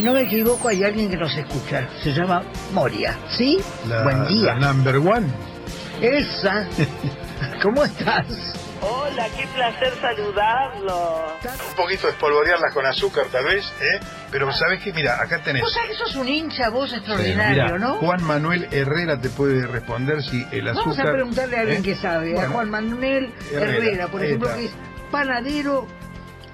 Si no me equivoco, hay alguien que nos escucha. Se llama Moria. ¿Sí? La, Buen día. la number one. Esa. ¿Cómo estás? Hola, qué placer saludarlo. Un poquito de espolvorearlas con azúcar tal vez, ¿eh? Pero sabes que, mira, acá tenés. Vos sabés que sos un hincha vos Sí, extraordinario, mira, ¿no? Juan Manuel Herrera te puede responder si el azúcar. Vamos a preguntarle a alguien ¿eh? que sabe, a Juan Manuel Herrera, Herrera, por ejemplo, que es panadero,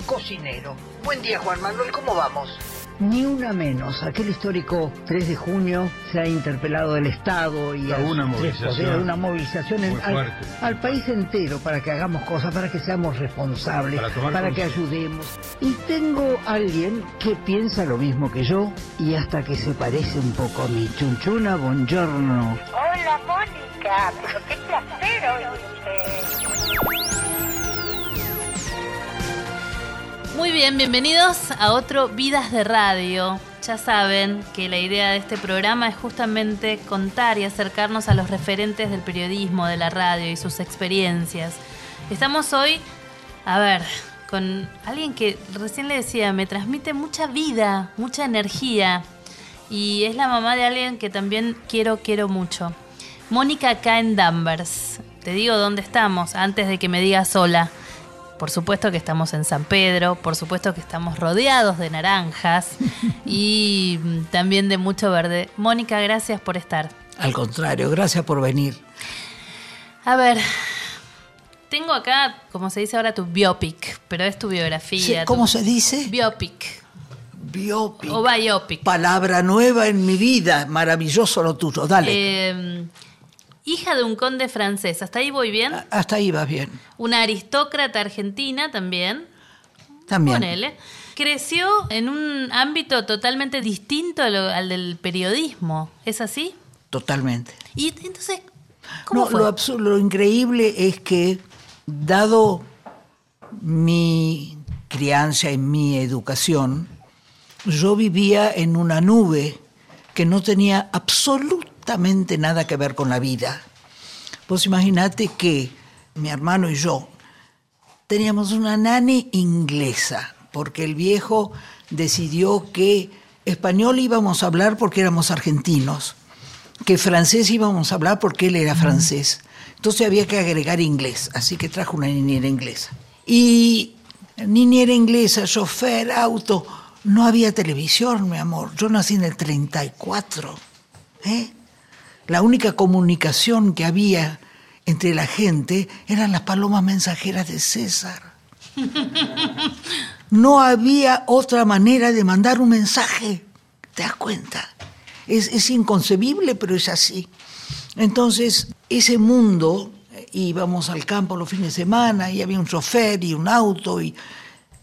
cocinero. Buen día, Juan Manuel, ¿cómo vamos? Ni una menos. Aquel histórico 3 de junio se ha interpelado el Estado y a una movilización. una movilización en- al, país entero para que hagamos cosas, para que seamos responsables, Para que ayudemos. Y tengo alguien que piensa lo mismo que yo y hasta que se parece un poco a mi chunchuna, buongiorno. Hola Mónica, pero qué placer oírte. Muy bien, bienvenidos a otro Vidas de Radio. Ya saben que la idea de este programa es justamente contar y acercarnos a los referentes del periodismo, de la radio y sus experiencias. Estamos hoy, a ver, con alguien que recién le decía, me transmite mucha vida, mucha energía. Y es la mamá de alguien que también quiero, quiero mucho. Mónica acá en Danvers. Te digo dónde estamos antes de que me digas hola. Por supuesto que estamos en San Pedro, por supuesto que estamos rodeados de naranjas y mm, también de mucho verde. Mónica, gracias por estar. Al contrario, gracias por venir. A ver, tengo acá, como se dice ahora, tu biopic, pero es tu biografía. ¿Cómo se dice? Biopic Biopic. o biopic. Palabra nueva en mi vida. Maravilloso lo tuyo. Dale. Eh, hija de un conde francés, ¿hasta ahí voy bien? Hasta ahí vas bien. Una aristócrata argentina también. También. Ponele. Creció en un ámbito totalmente distinto al del periodismo. ¿Es así? Totalmente. Y entonces, ¿cómo No, fue? lo, lo increíble es que, dado mi crianza y mi educación, yo vivía en una nube que no tenía absolutamente nada que ver con la vida. Vos imaginate que mi hermano y yo teníamos una nani inglesa, porque el viejo decidió que español íbamos a hablar porque éramos argentinos, que francés íbamos a hablar porque él era francés. Entonces había que agregar inglés, así que trajo una niñera inglesa. Y niñera inglesa, chofer, auto, no había televisión, mi amor. Yo nací en el 34. ¿eh? La única comunicación que había entre la gente eran las palomas mensajeras de César. No había otra manera de mandar un mensaje. ¿Te das cuenta? Es, es inconcebible, pero es así. Entonces, ese mundo, eh, íbamos al campo los fines de semana y había un chofer y un auto y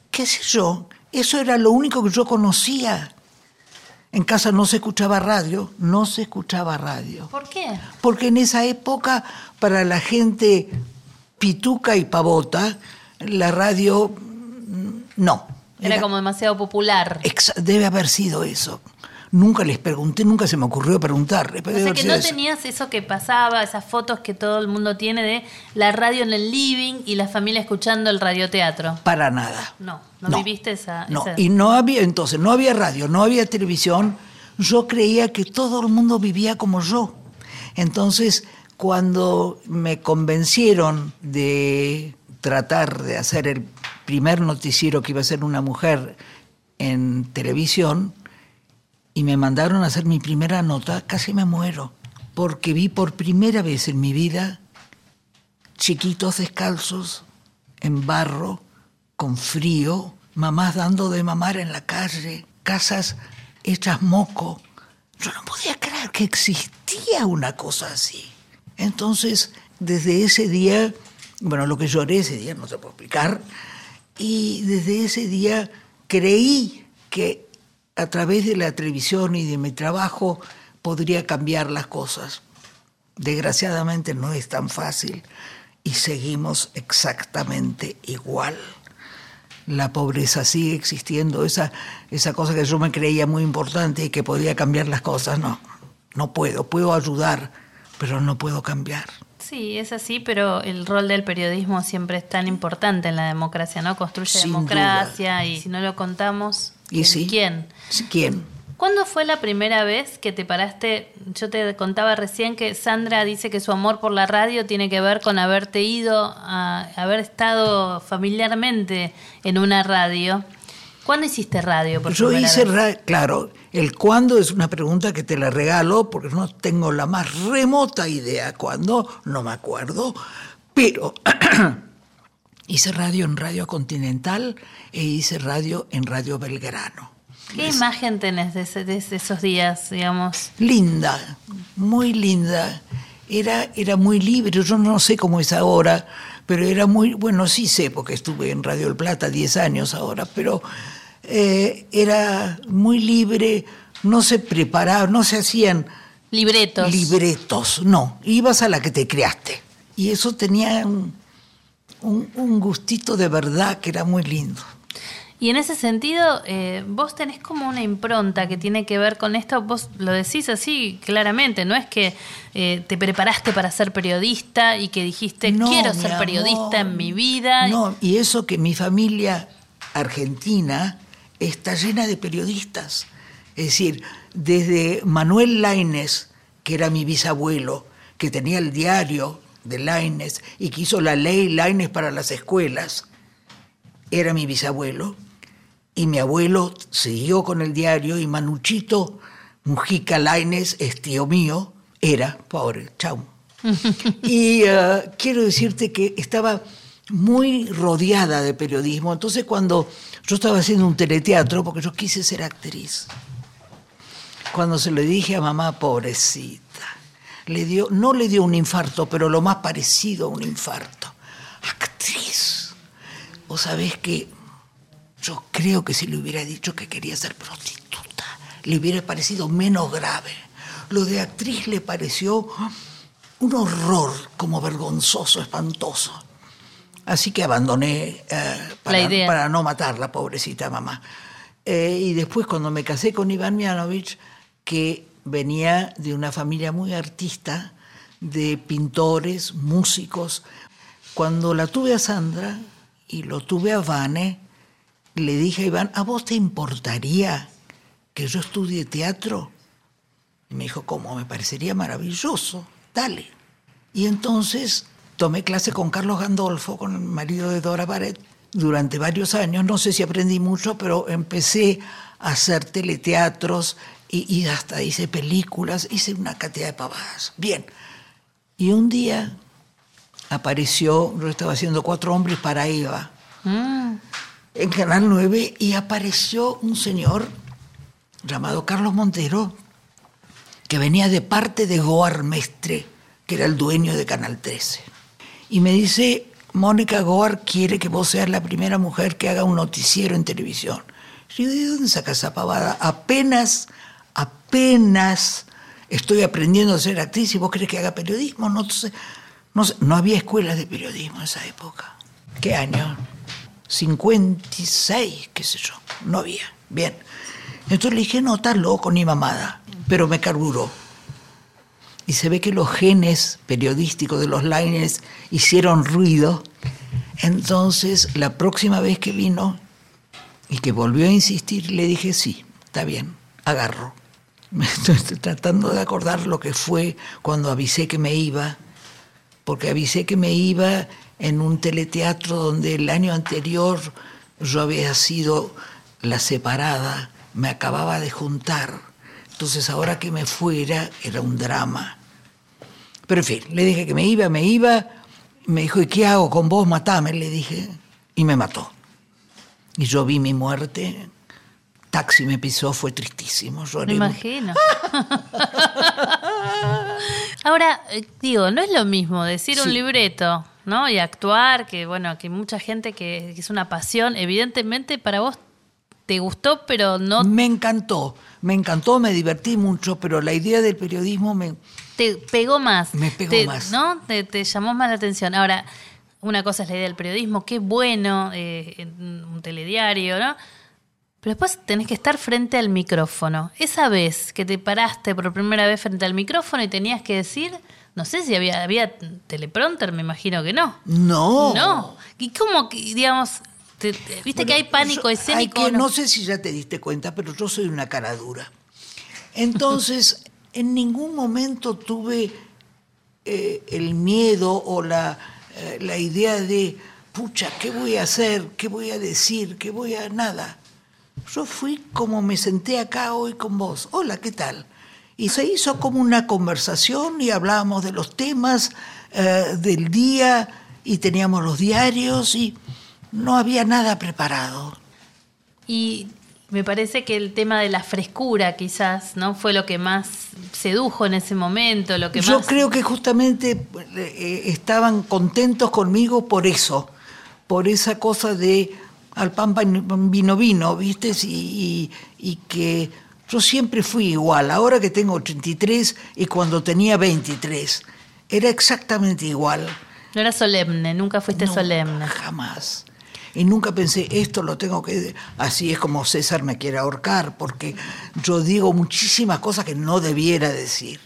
qué sé yo, eso era lo único que yo conocía. En casa no se escuchaba radio, no se escuchaba radio. ¿Por qué? Porque en esa época, para la gente pituca y pavota, la radio mm, no. Era como demasiado popular. Debe haber sido eso. Nunca les pregunté, nunca se me ocurrió preguntar. O sea que no eso. tenías eso que pasaba, esas fotos que todo el mundo tiene de la radio en el living y la familia escuchando el radioteatro. Para nada. No, no, viviste esa... No, esa- y no había, entonces, no había radio, no había televisión. Yo creía que todo el mundo vivía como yo. Entonces, cuando me convencieron de tratar de hacer el primer noticiero que iba a ser una mujer en televisión, y me mandaron a hacer mi primera nota, casi me muero, porque vi por primera vez en mi vida chiquitos descalzos, en barro, con frío, mamás dando de mamar en la calle, casas hechas moco. Yo no podía creer que existía una cosa así. Entonces, desde ese día, bueno, lo que lloré ese día no se puede explicar, y desde ese día creí que a través de la televisión y de mi trabajo podría cambiar las cosas. Desgraciadamente no es tan fácil y seguimos exactamente igual. La pobreza sigue existiendo, esa, esa cosa que yo me creía muy importante y que podía cambiar las cosas, no, no puedo, puedo ayudar, pero no puedo cambiar. Sí, es así, pero el rol del periodismo siempre es tan importante en la democracia, ¿no? Construye Sin democracia duda. y si no lo contamos, ¿Y ¿quién? sí? ¿quién? ¿Quién? ¿Cuándo fue la primera vez que te paraste? Yo te contaba recién que Sandra dice que su amor por la radio tiene que ver con haberte ido, a haber estado familiarmente en una radio. ¿Cuándo hiciste radio? Por Yo hice, vez? ra- claro, el cuándo es una pregunta que te la regalo porque no tengo la más remota idea cuándo, no me acuerdo, pero hice radio en Radio Continental e hice radio en Radio Belgrano. ¿Qué imagen tenés de, ese- de esos días, digamos? Linda, muy linda. Era, era muy libre, yo no sé cómo es ahora, pero era muy, bueno, sí sé, porque estuve en Radio El Plata 10 años ahora, pero eh, era muy libre, no se preparaba, no se hacían Libretos. libretos, no, ibas a la que te creaste. Y eso tenía un, un- un gustito de verdad que era muy lindo. Y en ese sentido, eh, vos tenés como una impronta que tiene que ver con esto, vos lo decís así claramente, no es que eh, te preparaste para ser periodista y que dijiste, No, quiero ser amor. periodista en mi vida. No, y eso que mi familia argentina está llena de periodistas. Es decir, desde Manuel Laines, que era mi bisabuelo, que tenía el diario de Laines y que hizo la ley Laines para las escuelas, era mi bisabuelo. Y mi abuelo siguió con el diario y Manuchito Mujica Laines es tío mío, era, pobre, chau. y eh, quiero decirte que estaba muy rodeada de periodismo. Entonces cuando yo estaba haciendo un teleteatro, porque yo quise ser actriz, cuando se le dije a mamá, pobrecita, le dio, no le dio un infarto, pero lo más parecido a un infarto. Actriz. Vos sabés que yo creo que si le hubiera dicho que quería ser prostituta, le hubiera parecido menos grave. Lo de actriz le pareció un horror, como vergonzoso, espantoso. Así que abandoné eh, para, para no matar la pobrecita mamá. Eh, y después cuando me casé con Iván Mianovich, que venía de una familia muy artista, de pintores, músicos, cuando la tuve a Sandra y lo tuve a Vane, le dije a Iván, ¿a vos te importaría que yo estudie teatro? Y me dijo, ¿cómo? Me parecería maravilloso, dale. Y entonces tomé clase con Carlos Gandolfo, con el marido de Dora Barrett, durante varios años. No sé si aprendí mucho, pero empecé a hacer teleteatros y, y hasta hice películas, hice una cantidad de pavadas. Bien. Y un día apareció, yo estaba haciendo Cuatro Hombres para Eva Mm, en Canal 9 y apareció un señor llamado Carlos Montero que venía de parte de Goar Mestre, que era el dueño de Canal 13. Y me dice, Mónica Goar quiere que vos seas la primera mujer que haga un noticiero en televisión. Y yo, ¿de dónde sacas esa pavada? Apenas, apenas estoy aprendiendo a ser actriz y vos crees que haga periodismo. No, sé, no, había escuelas de periodismo en esa época. ¿Qué año? 56, qué sé yo. No había. Bien. Entonces le dije, no, estás loco ni mamada. Pero me carburó. Y se ve que los genes periodísticos de los Lines hicieron ruido. Entonces, la próxima vez que vino y que volvió a insistir, le dije, sí, está bien, agarro. Estoy tratando de acordar lo que fue cuando avisé que me iba, porque avisé que me iba en un teleteatro donde el año anterior yo había sido la separada, me acababa de juntar. Entonces ahora que me fuera era un drama. Pero en fin, le dije que me iba, me iba. Me dijo, ¿y qué hago con vos? Matame, le dije. Y me mató. Y yo vi mi muerte. Taxi me pisó, fue tristísimo. me Lloré. imagino. Ahora, eh, digo, no es lo mismo decir un libreto, ¿no? Y actuar, que bueno, que mucha gente que, que es una pasión, evidentemente para vos te gustó, pero no Me encantó, me encantó, me divertí mucho, pero la idea del periodismo me... te pegó más. Me pegó Te- más. ¿No? Te, te llamó más la atención. Ahora, una cosa es la idea del periodismo, qué bueno, eh, un telediario, ¿no? Pero después tenés que estar frente al micrófono. Esa vez que te paraste por primera vez frente al micrófono y tenías que decir, no sé si había, había teleprompter, me imagino que no. No. No. ¿Y cómo, que, digamos, te- te- viste que hay pánico Yo- hay escénico? que- ¿no? no sé si ya te diste cuenta, pero yo soy una cara dura. Entonces, en ningún momento tuve eh, el miedo o la, eh, la idea de, pucha, ¿qué voy a hacer? ¿Qué voy a decir? ¿Qué voy a...? Nada. Yo fui como me senté acá hoy con vos. Hola, ¿qué tal? Y se hizo como una conversación y hablábamos de los temas eh, del día y teníamos los diarios y no había nada preparado. Y me parece que el tema de la frescura quizás, ¿no? Fue lo que más sedujo en ese momento, lo que Yo más... creo que justamente eh, estaban contentos conmigo por eso, por esa cosa de al pan vino vino, ¿viste? Y, y- y que yo siempre fui igual, ahora que tengo 83 y cuando tenía 23, era exactamente igual. No era solemne, nunca fuiste No, solemne. Jamás. Y nunca pensé, esto lo tengo que... Así es como César me quiere ahorcar, porque yo digo muchísimas cosas que no debiera decir.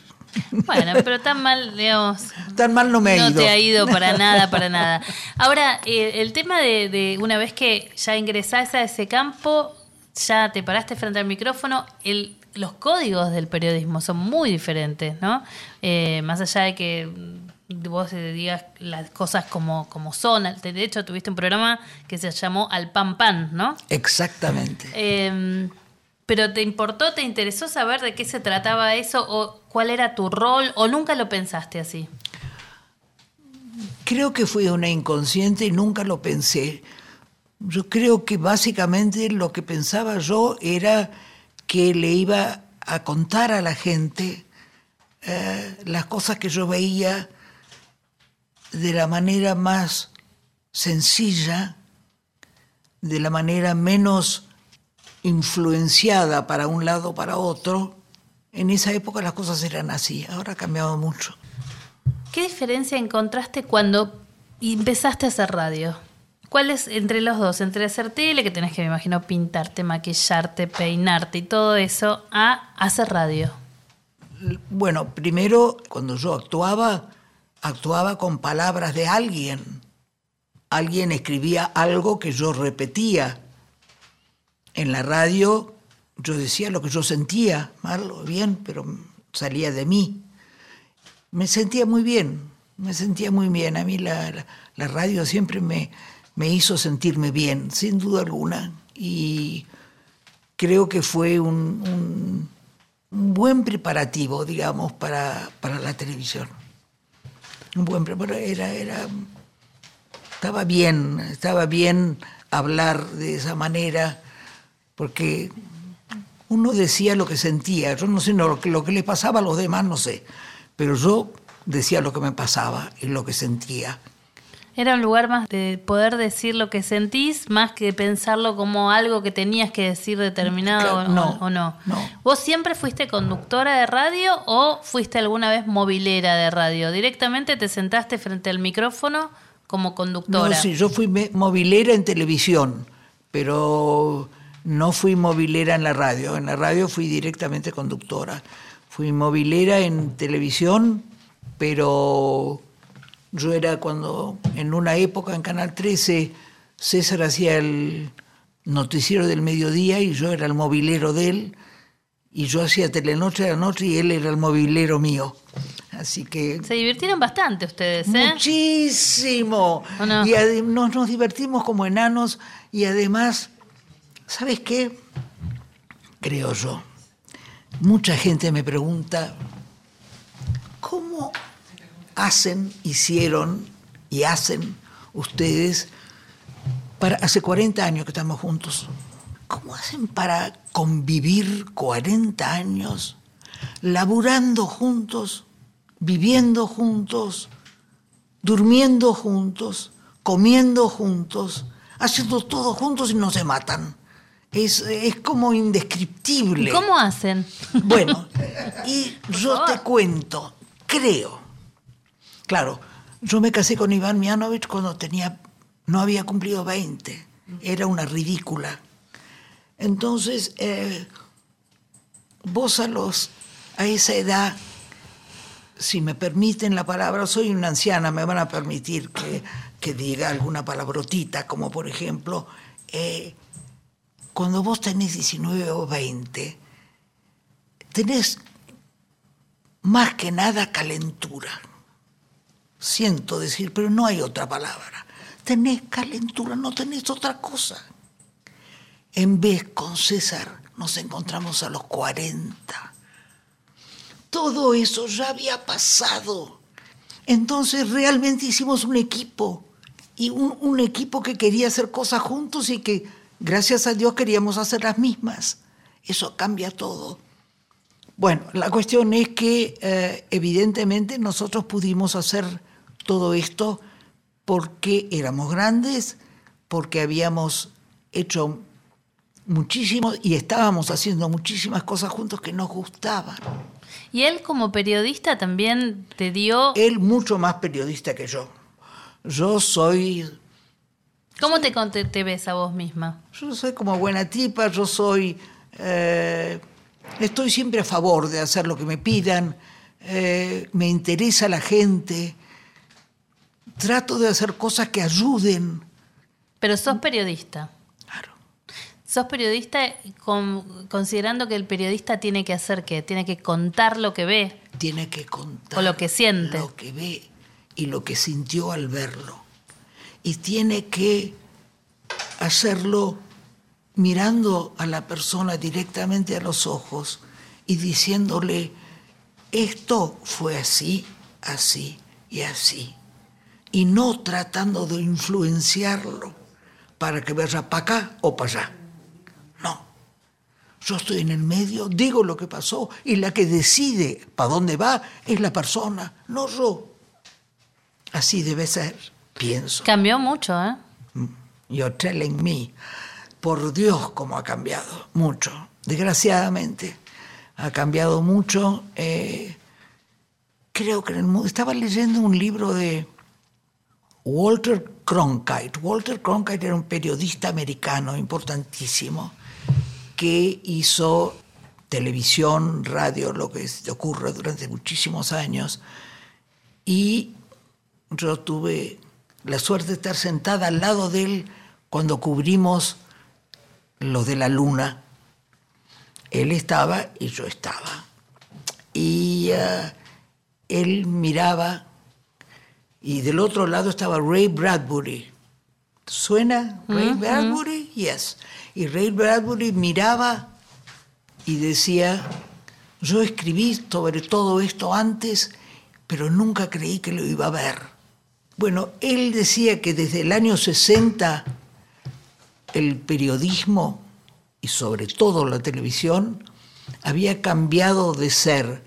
Bueno, pero tan mal, digamos... Tan mal no me ha no ido. te ha ido para nada, para nada. Ahora, eh, el tema de, de una vez que ya ingresás a ese campo, ya te paraste frente al micrófono, el, los códigos del periodismo son muy diferentes, ¿no? Eh, más allá de que vos eh, digas las cosas como, como son. De hecho, tuviste un programa que se llamó Al Pan Pan, ¿no? Exactamente. Eh, pero ¿te importó, te interesó saber de qué se trataba eso o cuál era tu rol o nunca lo pensaste así? Creo que fui una inconsciente y nunca lo pensé. Yo creo que básicamente lo que pensaba yo era que le iba a contar a la gente eh, las cosas que yo veía de la manera más sencilla, de la manera menos influenciada para un lado o para otro. En esa época las cosas eran así, ahora ha cambiado mucho. ¿Qué diferencia encontraste cuando empezaste a hacer radio? ¿Cuál es entre los dos? Entre hacer tele, que tenés que, me imagino, pintarte, maquillarte, peinarte y todo eso, a hacer radio. Bueno, primero, cuando yo actuaba, actuaba con palabras de alguien. Alguien escribía algo que yo repetía. En la radio yo decía lo que yo sentía, mal o bien, pero salía de mí. Me sentía muy bien, me sentía muy bien. A mí la, la- radio siempre me, me hizo sentirme bien, sin duda alguna. Y creo que fue un, un- un buen preparativo, digamos, para, para la televisión. Un buen preparativo. Era, era, estaba bien, estaba bien hablar de esa manera, porque uno decía lo que sentía. Yo no sé no, lo, que, lo que le pasaba a los demás, no sé, pero yo decía lo que me pasaba y lo que sentía. Era un lugar más de poder decir lo que sentís, más que pensarlo como algo que tenías que decir determinado Claro, o- no, o, no. no. ¿Vos siempre fuiste conductora de radio o fuiste alguna vez movilera de radio? ¿Directamente te sentaste frente al micrófono como conductora? No, sí, yo fui movilera en televisión, pero no fui movilera en la radio. En la radio fui directamente conductora. Fui movilera en televisión, pero yo era cuando, en una época en Canal 13, César hacía el noticiero del mediodía y yo era el movilero de él, y yo hacía Telenoche de la noche y él era el movilero mío. Así que Se divirtieron bastante ustedes, ¿eh? Muchísimo. Y nos, nos divertimos como enanos y además, ¿sabes qué? Creo yo. Mucha gente me pregunta, ¿cómo hacen, hicieron y hacen ustedes para hace 40 años que estamos juntos? ¿Cómo hacen para convivir 40 años, laburando juntos, viviendo juntos, durmiendo juntos, comiendo juntos, haciendo todo juntos y no se matan? Es, es como indescriptible. ¿Y cómo hacen? Bueno, y yo te cuento, creo. Claro, yo me casé con Iván Mianovich cuando tenía, no había cumplido 20. Era una ridícula. Entonces, eh, vos a los a esa edad, si me permiten la palabra, soy una anciana, me van a permitir que, que diga alguna palabrotita, como por ejemplo, eh, cuando vos tenés 19 o 20, tenés más que nada calentura. Siento decir, pero no hay otra palabra. Tenés calentura, no tenés otra cosa. En vez con César nos encontramos a los 40. Todo eso ya había pasado. Entonces realmente hicimos un equipo. Y un, un equipo que quería hacer cosas juntos y que, gracias a Dios, queríamos hacer las mismas. Eso cambia todo. Bueno, la cuestión es que eh, evidentemente nosotros pudimos hacer todo esto porque éramos grandes, porque habíamos hecho muchísimo y estábamos haciendo muchísimas cosas juntos que nos gustaban. Y él como periodista también te dio... Él mucho más periodista que yo. Yo soy... ¿Cómo te, ves a vos misma? Yo soy como buena tipa, yo soy... Eh, estoy siempre a favor de hacer lo que me pidan, eh, me interesa la gente, trato de hacer cosas que ayuden. Pero sos periodista. Claro. Sos periodista con, considerando que el periodista tiene que hacer qué? Tiene que contar lo que ve. Tiene que contar O lo que siente. Lo que ve y lo que sintió al verlo. Y tiene que hacerlo mirando a la persona directamente a los ojos y diciéndole, esto fue así, así y así. Y no tratando de influenciarlo para que vaya para acá o para allá. No. Yo estoy en el medio, digo lo que pasó y la que decide para dónde va es la persona, no yo. Así debe ser, pienso. Cambió mucho, ¿eh? You're telling me. Por Dios, cómo ha cambiado. Mucho. Desgraciadamente. Ha cambiado mucho. Eh, creo que en el mundo. Estaba leyendo un libro de Walter Cronkite. Walter Cronkite era un periodista americano importantísimo que hizo televisión, radio, lo que se ocurre durante muchísimos años. Y yo tuve la suerte de estar sentada al lado de él cuando cubrimos lo de la luna. Él estaba y yo estaba. Y uh, él miraba y del otro lado estaba Ray Bradbury. ¿Suena Ray Mm, Bradbury? Yes. Y Ray Bradbury miraba y decía, yo escribí sobre todo esto antes, pero nunca creí que lo iba a ver. Bueno, él decía que desde el año 60 el periodismo y sobre todo la televisión había cambiado de ser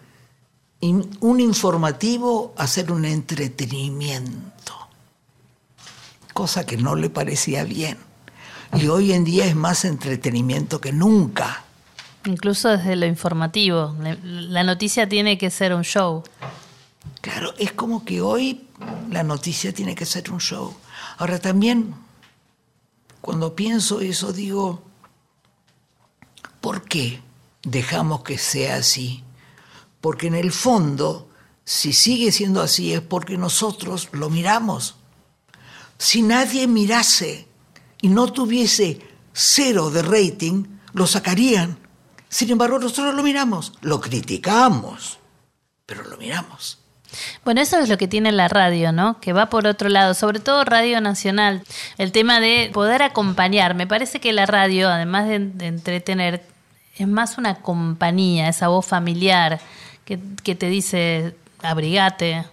un informativo a ser un entretenimiento, cosa que no le parecía bien. Y hoy en día es más entretenimiento que nunca. Incluso desde lo informativo. La noticia tiene que ser un show. Claro, es como que hoy la noticia tiene que ser un show. Ahora también, cuando pienso eso, digo, ¿por qué dejamos que sea así? Porque en el fondo, si sigue siendo así, es porque nosotros lo miramos. Si nadie mirase y no tuviese cero de rating, lo sacarían. Sin embargo, nosotros lo miramos, lo criticamos, pero lo miramos. Bueno, eso es lo que tiene la radio, ¿no? Que va por otro lado, sobre todo Radio Nacional. El tema de poder acompañar. Me parece que la radio, además de, de entretener, es más una compañía, esa voz familiar que, que te dice abrigate,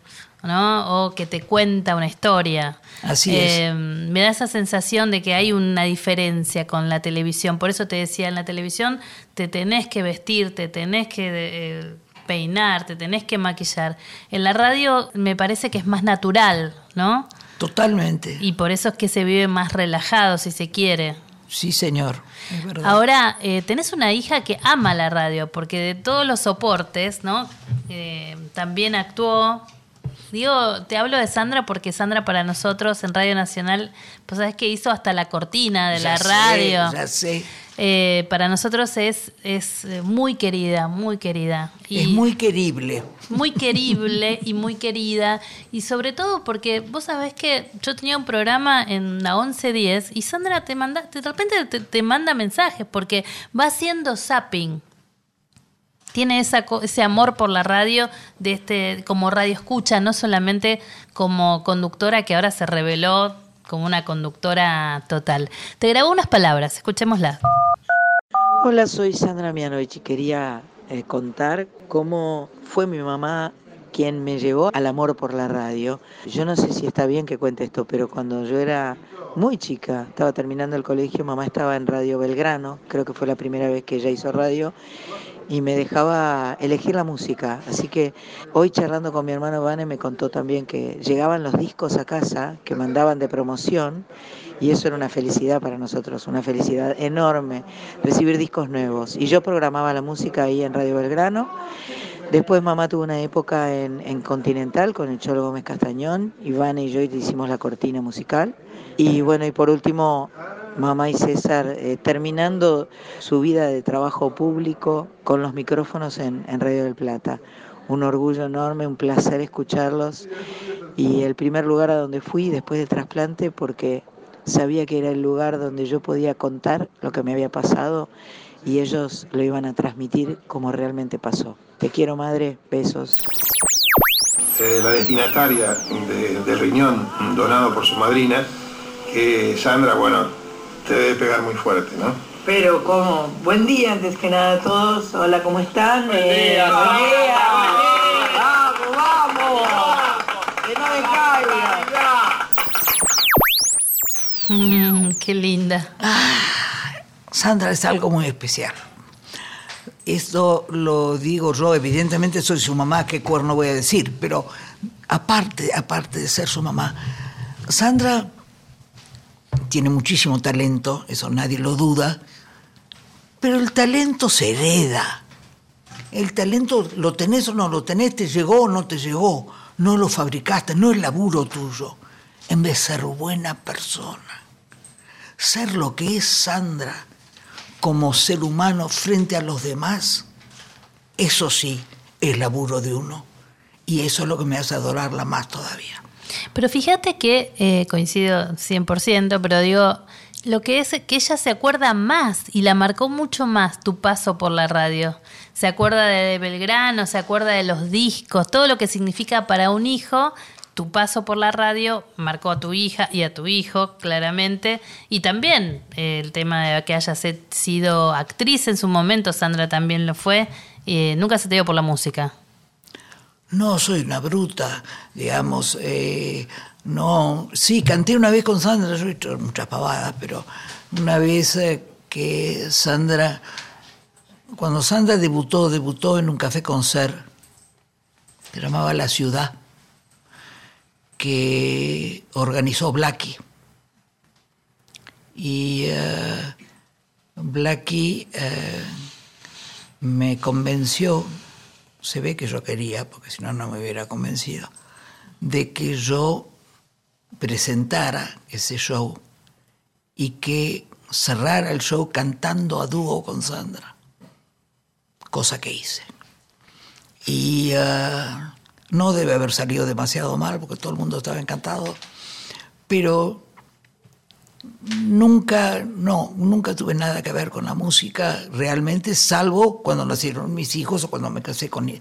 ¿no? O que te cuenta una historia. Así Eh, Me da esa sensación de que hay una diferencia con la televisión. Por eso te decía, en la televisión te tenés que vestir, te tenés que eh, peinar, te tenés que maquillar. En la radio me parece que es más natural, ¿no? Totalmente. Y por eso es que se vive más relajado, si se quiere. Sí, señor. es verdad. Ahora, eh, tenés una hija que ama la radio, porque de todos los soportes, ¿no? Eh, también actuó. Digo, te hablo de Sandra porque Sandra para nosotros en Radio Nacional, pues sabes que hizo hasta la cortina de Ya la sé, radio. ya sé. Eh, para nosotros es, es eh, muy querida, muy querida. Y Es muy querible. muy querible y muy querida. Y sobre todo porque vos sabés que yo tenía un programa en la 1110 y Sandra te manda, de repente te, te manda mensajes porque va haciendo zapping. Tiene ese amor por la radio de este, como radio escucha, no solamente como conductora que ahora se reveló como una conductora total. Te grabó unas palabras, escuchémoslas. Hola, soy Sandra Mianovich y quería eh, contar cómo fue mi mamá quien me llevó al amor por la radio. Yo no sé si está bien que cuente esto, pero cuando yo era muy chica, estaba terminando el colegio, mamá estaba en Radio Belgrano, creo que fue la primera vez que ella hizo radio, y me dejaba elegir la música. Así que hoy charlando con mi hermano Vane me contó también que llegaban los discos a casa que mandaban de promoción y eso era una felicidad para nosotros, una felicidad enorme, recibir discos nuevos. Y yo programaba la música ahí en Radio Belgrano. Después mamá tuvo una época en, en Continental con el Cholo Gómez Castañón, Iván y yo hicimos la cortina musical. Y bueno, y por último, mamá y César eh, terminando su vida de trabajo público con los micrófonos en, Radio del Plata. Un orgullo enorme, un placer escucharlos y el primer lugar a donde fui después del trasplante porque sabía que era el lugar donde yo podía contar lo que me había pasado y ellos lo iban a transmitir como realmente pasó. Te quiero madre, besos. eh, la destinataria de- riñón donado por su madrina, que Sandra, bueno, te debe pegar muy fuerte, ¿no? Pero como, buen día antes que nada a todos. Hola, ¿cómo están? Buen día, buen día, Vamos, vamos. Que no me caiga. Mm, qué linda. Sandra es algo muy especial. Esto lo digo yo, evidentemente soy su mamá, qué cuerno voy a decir, pero aparte, aparte de ser su mamá, Sandra tiene muchísimo talento, eso nadie lo duda, pero el talento se hereda. El talento lo tenés o no lo tenés, te llegó o no te llegó, no lo fabricaste, no es laburo tuyo. En vez de ser buena persona, ser lo que es Sandra como ser humano frente a los demás, eso sí es laburo de uno. Y eso es lo que me hace adorarla más todavía. Pero fíjate que eh, coincido 100%, pero digo, lo que es que ella se acuerda más y la marcó mucho más tu paso por la radio. Se acuerda de Belgrano, se acuerda de los discos, todo lo que significa para un hijo. Tu paso por la radio marcó a tu hija y a tu hijo, claramente. Y también eh, el tema de que hayas se- sido actriz en su momento, Sandra también lo fue. eh, nunca se te dio por la música. No soy una bruta, digamos. eh, no, sí, canté una vez con Sandra, yo he hecho muchas pavadas, pero una vez eh, que Sandra, cuando Sandra debutó, debutó en un café concert, se llamaba La Ciudad, que organizó Blackie. Y eh, Blackie me convenció, se ve que yo quería, porque si no, no me hubiera convencido, de que yo presentara ese show y que cerrara el show cantando a dúo con Sandra, cosa que hice. Y eh, no debe haber salido demasiado mal, porque todo el mundo estaba encantado, pero nunca, no, nunca tuve nada que ver con la música realmente, salvo cuando nacieron mis hijos o cuando me casé con,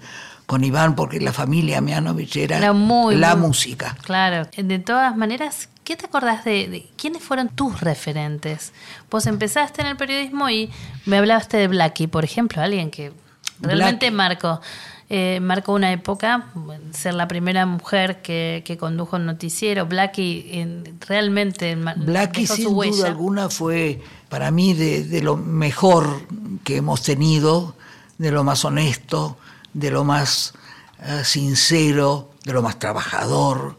con Iván, porque la familia Mianovich era, Era muy, la muy- música. Claro. De todas maneras, ¿qué te acordás de, de quiénes fueron tus referentes? Vos empezaste en el periodismo y me hablaste de Blackie, por ejemplo, alguien que realmente Blackie. marcó. Eh, marcó una época, ser la primera mujer que, que condujo un noticiero. Blackie en- realmente Blackie dejó sin su huella. duda alguna fue para mí de, de lo mejor que hemos tenido, de lo más honesto, de lo más eh, sincero, de lo más trabajador,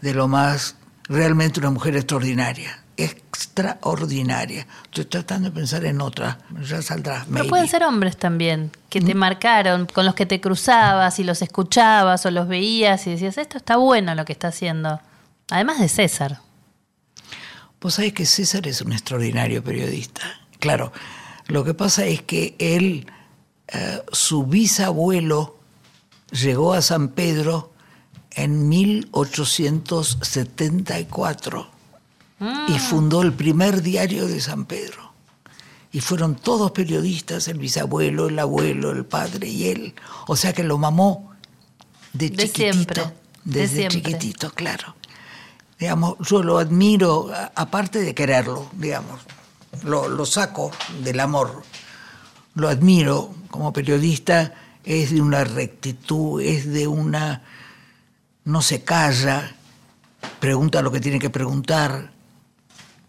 de lo más realmente una mujer extraordinaria, extraordinaria. Estoy tratando de pensar en otra, ya saldrá. Pero maybe. pueden ser hombres también, que te marcaron, con los que te cruzabas y los escuchabas o los veías y decías, esto está bueno lo que está haciendo. Además de César. Vos sabés que César es un extraordinario periodista. Claro, lo que pasa es que él, eh, su bisabuelo, llegó a San Pedro en 1874 y fundó el primer diario de San Pedro. Y fueron todos periodistas, el bisabuelo, el abuelo, el padre y él. O sea que lo mamó de, De chiquitito. siempre, de Desde siempre. chiquitito, claro. Digamos, yo lo admiro, aparte de quererlo, digamos. Lo, lo saco del amor. Lo admiro como periodista, es de una rectitud, es de una... no se calla, pregunta lo que tiene que preguntar.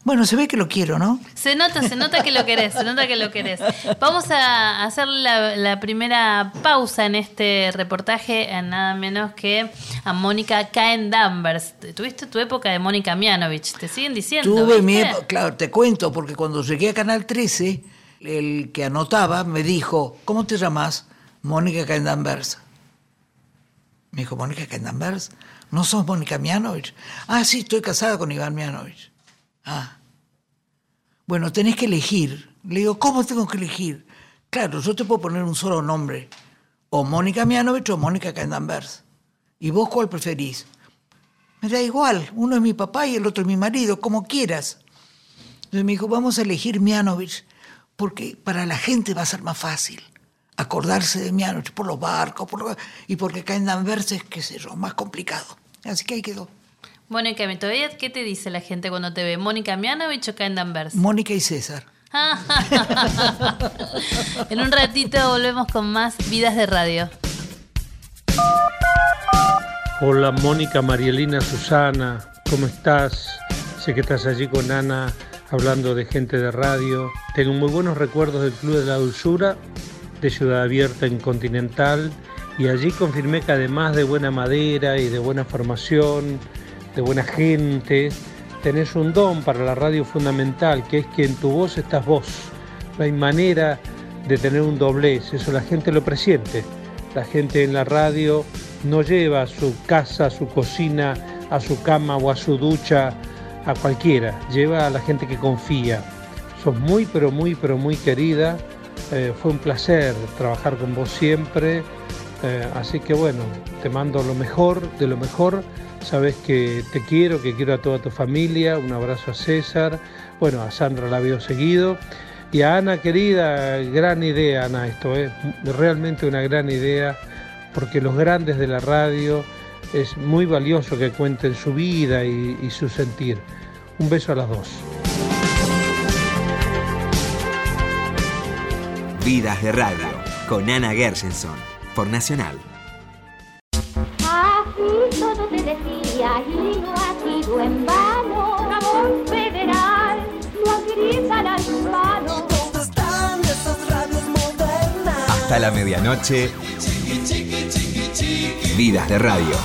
Bueno, se ve que lo quiero, ¿no? Se nota, se nota que lo querés, se nota que lo querés. Vamos a hacer la, la primera pausa en este reportaje a nada menos que a Mónica Caen Danvers. Tuviste tu época de Mónica Mianovich, te siguen diciendo. Tuve mi época- claro, te cuento, porque cuando llegué a Canal 13, el que anotaba me dijo, ¿cómo te llamas? Mónica Candanvers. Me dijo, ¿Mónica Candanvers? ¿No sos Mónica Mianovich? Ah, sí, estoy casada con Iván Mianovich. Ah. Bueno, tenés que elegir. Le digo, ¿cómo tengo que elegir? Claro, yo te puedo poner un solo nombre. O Mónica Mianovich o Mónica Candanvers. ¿Y vos cuál preferís? Me da igual, uno es mi papá y el otro es mi marido, como quieras. Entonces me dijo, vamos a elegir Mianovich, porque para la gente va a ser más fácil acordarse de Mianovich por los barcos, y porque acá en Danvers es, qué sé yo, más complicado. Así que ahí quedó. Mónica, ¿todavía qué te dice la gente cuando te ve? ¿Mónica Mianovich o Caen Danvers? Mónica y César. en un ratito volvemos con más Vidas de Radio. Hola Mónica, Marielina, Susana, ¿cómo estás? Sé que estás allí con Ana hablando de gente de radio. Tengo muy buenos recuerdos del Club de la Dulzura, de Ciudad Abierta en Continental, y allí confirmé que además de buena madera y de buena formación, de buena gente, tenés un don para la radio fundamental, que es que en tu voz estás vos. No hay manera de tener un doblez, eso la gente lo presiente. La gente en la radio no lleva a su casa, su cocina, a su cama o a su ducha a cualquiera, lleva a la gente que confía. Sos muy, pero muy, pero muy querida. Eh, fue un placer trabajar con vos siempre. Eh, así que bueno, te mando lo mejor, de lo mejor. Sabes que te quiero, que quiero a toda tu familia. Un abrazo a César. Bueno, a Sandra la veo seguido. Y a Ana, querida, gran idea, Ana, esto es realmente una gran idea, porque los grandes de la radio es muy valioso que cuenten su vida y, y su sentir. Un beso a las dos. Vidas de Radio, con Ana Gershenson, por Nacional. Así todo te decía y no ha sido en vano. Ramón Federal lo agiliza al humano. Hasta la medianoche, Vidas de Radio.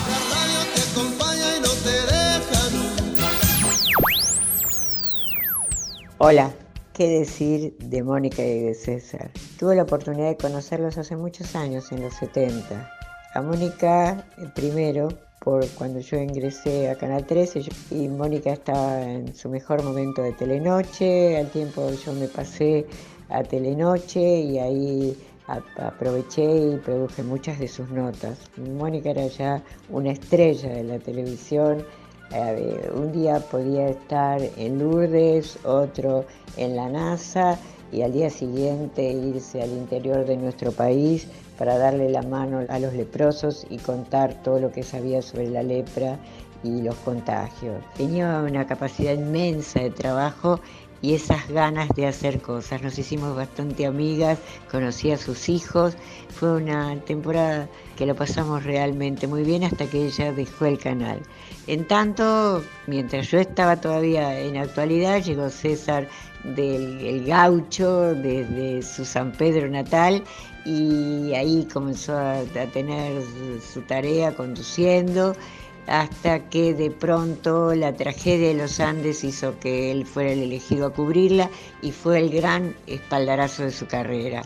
Hola, ¿qué decir de Mónica y de César? Tuve la oportunidad de conocerlos hace muchos años, en los 70. A Mónica eh, primero, por cuando yo ingresé a Canal 13, yo- y Mónica estaba en su mejor momento de Telenoche, al tiempo yo me pasé a Telenoche y ahí aproveché y produje muchas de sus notas. Mónica era ya una estrella de la televisión, eh, un día podía estar en Lourdes, otro en la NASA y al día siguiente irse al interior de nuestro país para darle la mano a los leprosos y contar todo lo que sabía sobre la lepra y los contagios. Tenía una capacidad inmensa de trabajo y esas ganas de hacer cosas. Nos hicimos bastante amigas, conocí a sus hijos. Fue una temporada que lo pasamos realmente muy bien hasta que ella dejó el canal. En tanto, mientras yo estaba todavía en actualidad, llegó César del el gaucho, desde su San Pedro natal, y ahí comenzó a, tener su, su tarea conduciendo. hasta que de pronto la tragedia de los Andes hizo que él fuera el elegido a cubrirla y fue el gran espaldarazo de su carrera.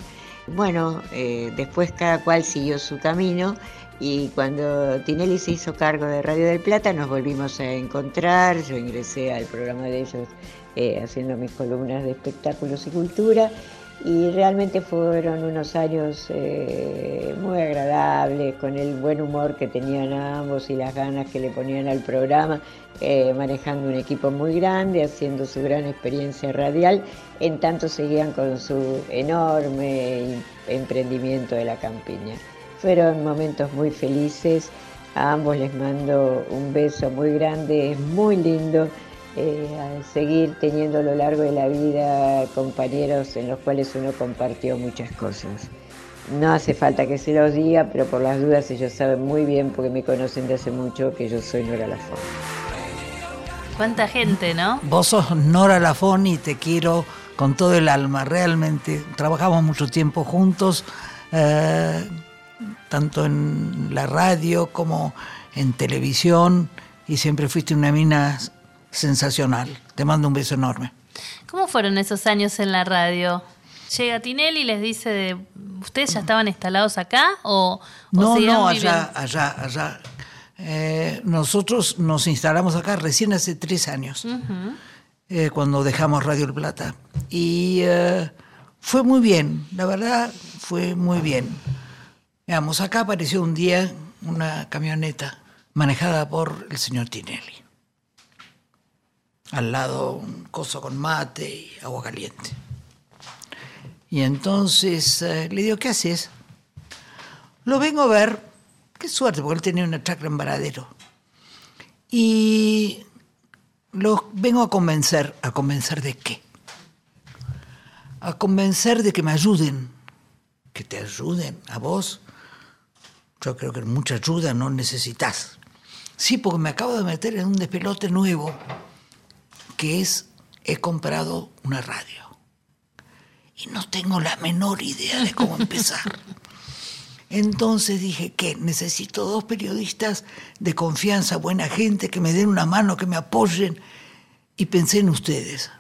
Bueno, eh, después cada cual siguió su camino y cuando Tinelli se hizo cargo de Radio del Plata nos volvimos a encontrar, yo ingresé al programa de ellos eh, haciendo mis columnas de espectáculos y cultura y realmente fueron unos años eh, muy agradables, con el buen humor que tenían ambos y las ganas que le ponían al programa, eh, manejando un equipo muy grande, haciendo su gran experiencia radial, en tanto seguían con su enorme emprendimiento de la campiña. Fueron momentos muy felices, a ambos les mando un beso muy grande, es muy lindo eh, seguir teniendo a lo largo de la vida compañeros en los cuales uno compartió muchas cosas. No hace falta que se los diga, pero por las dudas ellos saben muy bien, porque me conocen de hace mucho, que yo soy Nora Lafón. ¿Cuánta gente, no? Vos sos Nora Lafón y te quiero con todo el alma, realmente. Trabajamos mucho tiempo juntos, eh, tanto en la radio como en televisión, y siempre fuiste una mina sensacional. Te mando un beso enorme. ¿Cómo fueron esos años en la radio? Llega Tinelli y les dice, de, ¿ustedes ya estaban instalados acá o, no, no, allá, allá, allá. Eh, nosotros nos instalamos acá recién hace tres años, eh, cuando dejamos Radio El Plata. Y eh, fue muy bien, la verdad fue muy bien. Veamos, acá apareció un día una camioneta manejada por el señor Tinelli al lado un coso con mate y agua caliente. Y entonces eh, le digo, ¿qué haces? Lo vengo a ver, qué suerte, porque él tenía una chacra en Varadero. Y lo vengo a convencer, ¿a convencer de qué? A convencer de que me ayuden, que te ayuden a vos. Yo creo que mucha ayuda no necesitas. Sí, porque me acabo de meter en un despelote nuevo que es, he comprado una radio. Y no tengo la menor idea de cómo empezar. Entonces dije que necesito dos periodistas de confianza, buena gente, que me den una mano, que me apoyen. Y pensé en ustedes.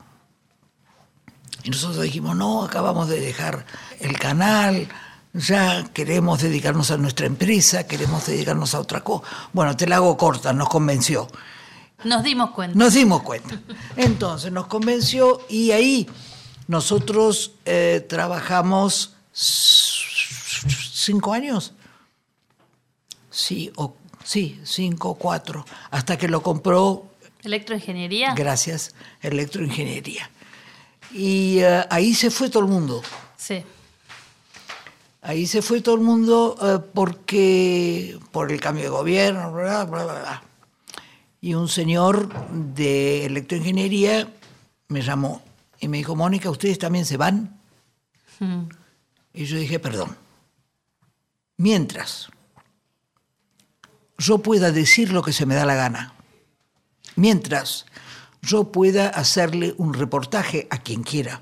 Y nosotros dijimos, no, acabamos de dejar el canal, ya queremos dedicarnos a nuestra empresa, queremos dedicarnos a otra cosa. Bueno, te la hago corta, nos convenció. Nos dimos cuenta. Nos dimos cuenta. Entonces nos convenció y ahí nosotros eh, trabajamos cinco años. Sí, o, sí, cinco o cuatro, hasta que lo compró. ¿Electroingeniería? Gracias, electroingeniería. Y eh, ahí se fue todo el mundo. Sí. Ahí se fue todo el mundo eh, porque por el cambio de gobierno, bla, bla, bla, bla y un señor de electroingeniería me llamó y me dijo, Mónica, ¿ustedes también se van? Hmm. Y yo dije, perdón. Mientras yo pueda decir lo que se me da la gana, mientras yo pueda hacerle un reportaje a quien quiera,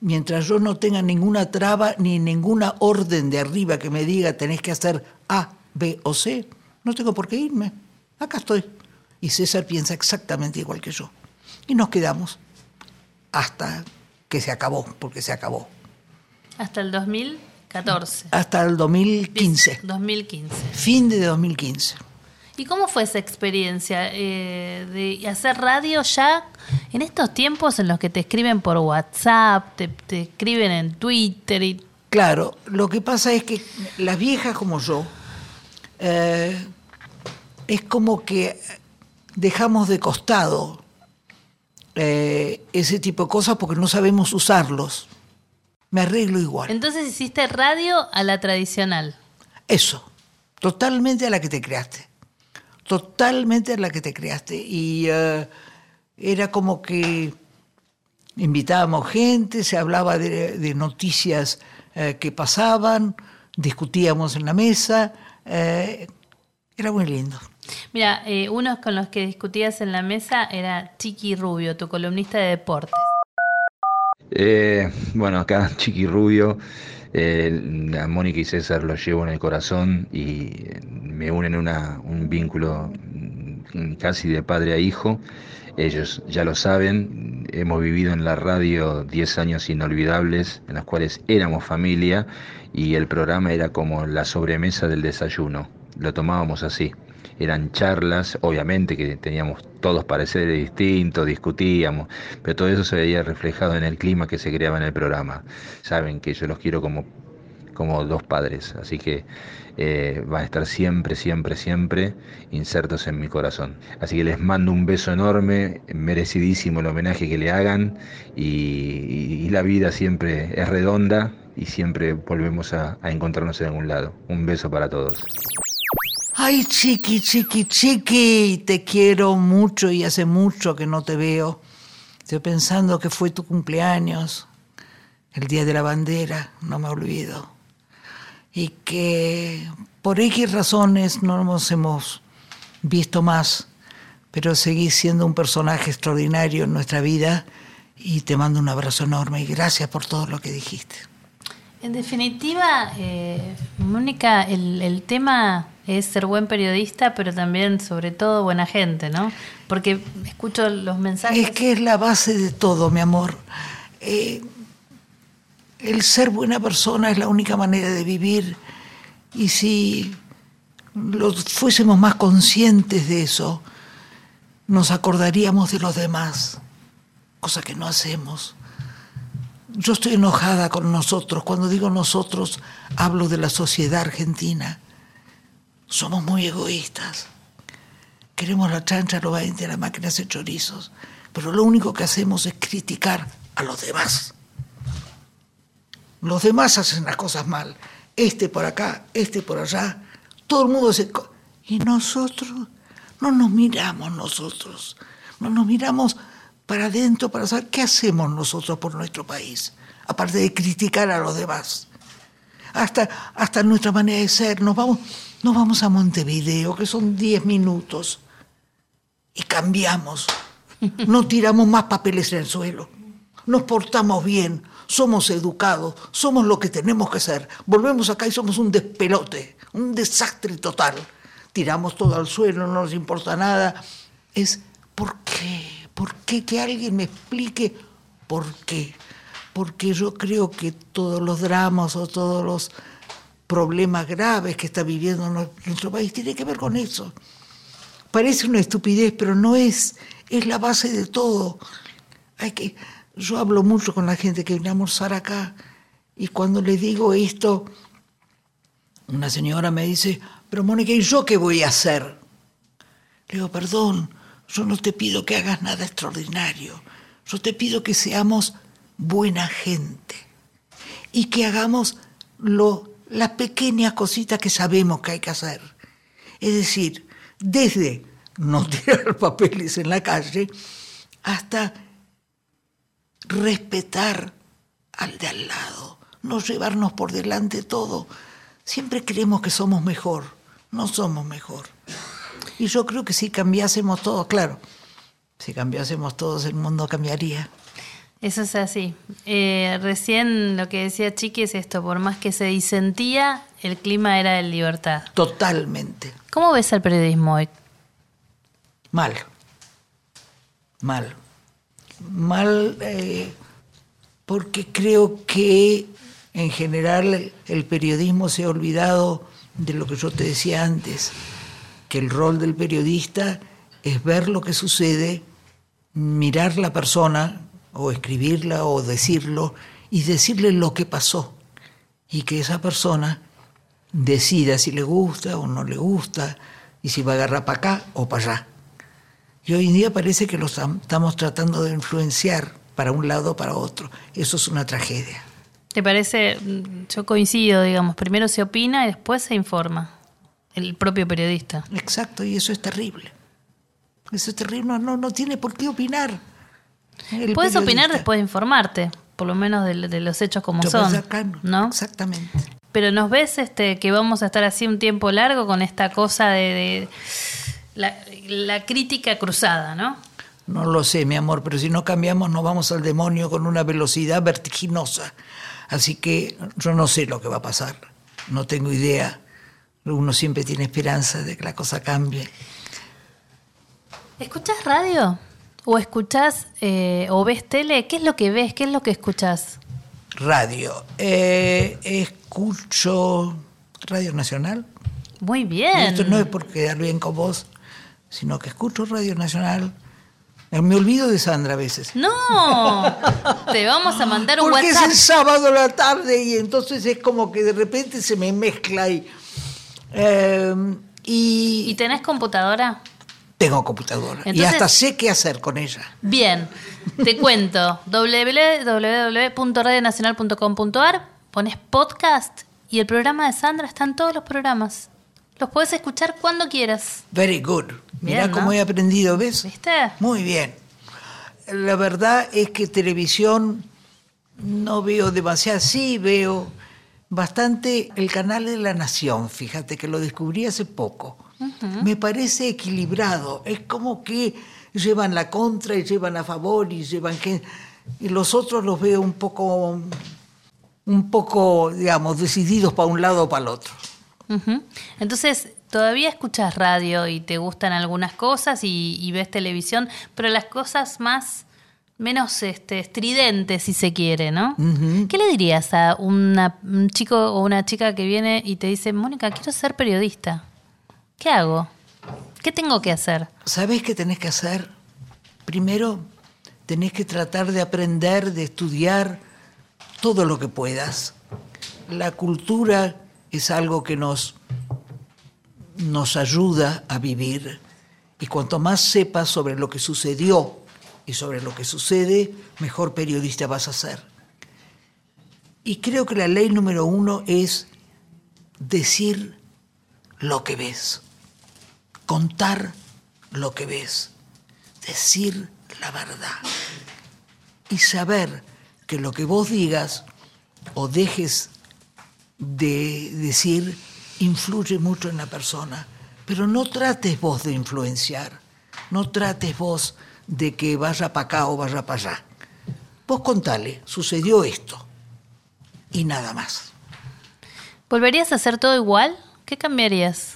mientras yo no tenga ninguna traba ni ninguna orden de arriba que me diga tenés que hacer A, B o C, no tengo por qué irme acá estoy. Y César piensa exactamente igual que yo. Y nos quedamos hasta que se acabó, porque se acabó. Hasta el 2014. Hasta el 2015. 2015. Fin de 2015. ¿Y cómo fue esa experiencia eh, de hacer radio ya en estos tiempos en los que te escriben por WhatsApp, te, escriben en Twitter? Y... Claro, lo que pasa es que las viejas como yo, eh, es como que dejamos de costado eh, ese tipo de cosas porque no sabemos usarlos. Me arreglo igual. Entonces hiciste radio a la tradicional. Eso, totalmente a la que te creaste. Totalmente a la que te creaste. Y eh, era como que invitábamos gente, se hablaba de, noticias eh, que pasaban, discutíamos en la mesa. era muy lindo. Mira, eh, uno con los que discutías en la mesa era Chiqui Rubio, tu columnista de deportes. Eh, bueno, acá Chiqui Rubio. Eh, a Mónica y César los llevo en el corazón y me unen una, un vínculo mm, casi de padre a hijo. Ellos ya lo saben, hemos vivido en la radio 10 años inolvidables en los cuales éramos familia y el programa era como la sobremesa del desayuno, lo tomábamos así. Eran charlas, obviamente que teníamos todos pareceres distintos, discutíamos, pero todo eso se veía reflejado en el clima que se creaba en el programa. Saben que yo los quiero como, como dos padres, así que eh, van a estar siempre, siempre, siempre insertos en mi corazón. Así que les mando un beso enorme, merecidísimo el homenaje que le hagan y, la vida siempre es redonda y siempre volvemos a, a encontrarnos en algún lado. Un beso para todos. Ay, chiqui, chiqui, chiqui, te quiero mucho y hace mucho que no te veo. Estoy pensando que fue tu cumpleaños, el día de la bandera, no me olvido. Y que por X razones no nos hemos visto más, pero seguís siendo un personaje extraordinario en nuestra vida y te mando un abrazo enorme y gracias por todo lo que dijiste. En definitiva, eh, Mónica, el, el tema es ser buen periodista, pero también, sobre todo, buena gente, ¿no? Porque escucho los mensajes. Es que es la base de todo, mi amor. Eh, el ser buena persona es la única manera de vivir. Y si fuésemos más conscientes de eso, nos acordaríamos de los demás, cosa que no hacemos. Yo estoy enojada con nosotros. Cuando digo nosotros, hablo de la sociedad argentina. Somos muy egoístas. Queremos la chancha, lo de la máquina hace chorizos. Pero lo único que hacemos es criticar a los demás. Los demás hacen las cosas mal. Este por acá, este por allá. Todo el mundo se... Y nosotros no nos miramos nosotros. No nos miramos para adentro para saber qué hacemos nosotros por nuestro país. Aparte de criticar a los demás. Hasta, hasta nuestra manera de ser. Nos vamos nos vamos a Montevideo, que son 10 minutos, y cambiamos. No tiramos más papeles en el suelo. Nos portamos bien, somos educados, somos lo que tenemos que ser. Volvemos acá y somos un despelote, un desastre total. Tiramos todo al suelo, no nos importa nada. Es, ¿por qué? ¿Por qué? Que alguien me explique por qué. Porque yo creo que todos los dramas o todos los problemas graves que está viviendo nuestro país tiene que ver con eso. Parece una estupidez, pero no es, es la base de todo. Hay que, yo hablo mucho con la gente que viene a almorzar acá y cuando le digo esto, una señora me dice, pero Mónica, ¿y yo qué voy a hacer? Le digo, perdón, yo no te pido que hagas nada extraordinario, yo te pido que seamos buena gente y que hagamos lo las pequeñas cositas que sabemos que hay que hacer. Es decir, desde no tirar papeles en la calle hasta respetar al de al lado, no llevarnos por delante todo. Siempre creemos que somos mejor, no somos mejor. Y yo creo que si cambiásemos todo, claro, si cambiásemos todos el mundo cambiaría. Eso es así. Eh, recién lo que decía Chiqui es esto, por más que se disentía, el clima era de libertad. Totalmente. ¿Cómo ves el periodismo hoy? Mal. Mal. Mal eh, porque creo que en general el periodismo se ha olvidado de lo que yo te decía antes, que el rol del periodista es ver lo que sucede, mirar la persona, o escribirla o decirlo y decirle lo que pasó y que esa persona decida si le gusta o no le gusta y si va a agarrar para acá o para allá. Y hoy en día parece que lo estamos tratando de influenciar para un lado o para otro. Eso es una tragedia. ¿Te parece? Yo coincido, digamos, primero se opina y después se informa el propio periodista. Exacto, y eso es terrible. Eso es terrible, no, no tiene por qué opinar. Puedes opinar después de informarte, por lo menos de, los hechos como son. ¿no? Exactamente. Pero nos ves este que vamos a estar así un tiempo largo con esta cosa de, la, crítica cruzada, ¿no? No lo sé, mi amor, pero si no cambiamos nos vamos al demonio con una velocidad vertiginosa. Así que yo no sé lo que va a pasar, no tengo idea. Uno siempre tiene esperanza de que la cosa cambie. ¿Escuchas radio? ¿O escuchas eh, o ves tele? ¿Qué es lo que ves? ¿Qué es lo que escuchas? Radio. Eh, escucho Radio Nacional. Muy bien. Y esto no es por quedar bien con vos, sino que escucho Radio Nacional. Eh, Me olvido de Sandra a veces. No, te vamos a mandar un Porque WhatsApp. es el sábado a la tarde y entonces es como que de repente se me mezcla y... eh, y, ¿Y tenés computadora? Tengo computadora. y hasta sé qué hacer con ella. Bien, te cuento. www.radionacional.com.ar Pones podcast y el programa de Sandra está en todos los programas. Los puedes escuchar cuando quieras. Very good. Mirá Bien, ¿no? cómo he aprendido, ¿ves? ¿Viste? Muy bien. La verdad es que televisión no veo demasiado. Sí, veo bastante el canal de la Nación. Fíjate que lo descubrí hace poco. Me parece equilibrado. Es como que llevan la contra y llevan a favor y llevan que... Y los otros los veo un poco, un poco, digamos, decididos para un lado o para el otro. Entonces, todavía escuchas radio y te gustan algunas cosas y, y ves televisión, pero las cosas más menos este, estridentes, si se quiere, ¿no? ¿Qué le dirías a una- un chico o una chica que viene y te dice, Mónica, quiero ser periodista? ¿Qué hago? ¿Qué tengo que hacer? ¿Sabés qué tenés que hacer? Primero, tenés que tratar de aprender, de estudiar todo lo que puedas. La cultura es algo que nos, nos ayuda a vivir y cuanto más sepas sobre lo que sucedió y sobre lo que sucede, mejor periodista vas a ser. Y creo que la ley número uno es decir lo que ves contar lo que ves, decir la verdad y saber que lo que vos digas o dejes de decir influye mucho en la persona, pero no trates vos de influenciar, no trates vos de que vaya para acá o vaya para allá. Vos contale, sucedió esto y nada más. ¿Volverías a hacer todo igual? ¿Qué cambiarías?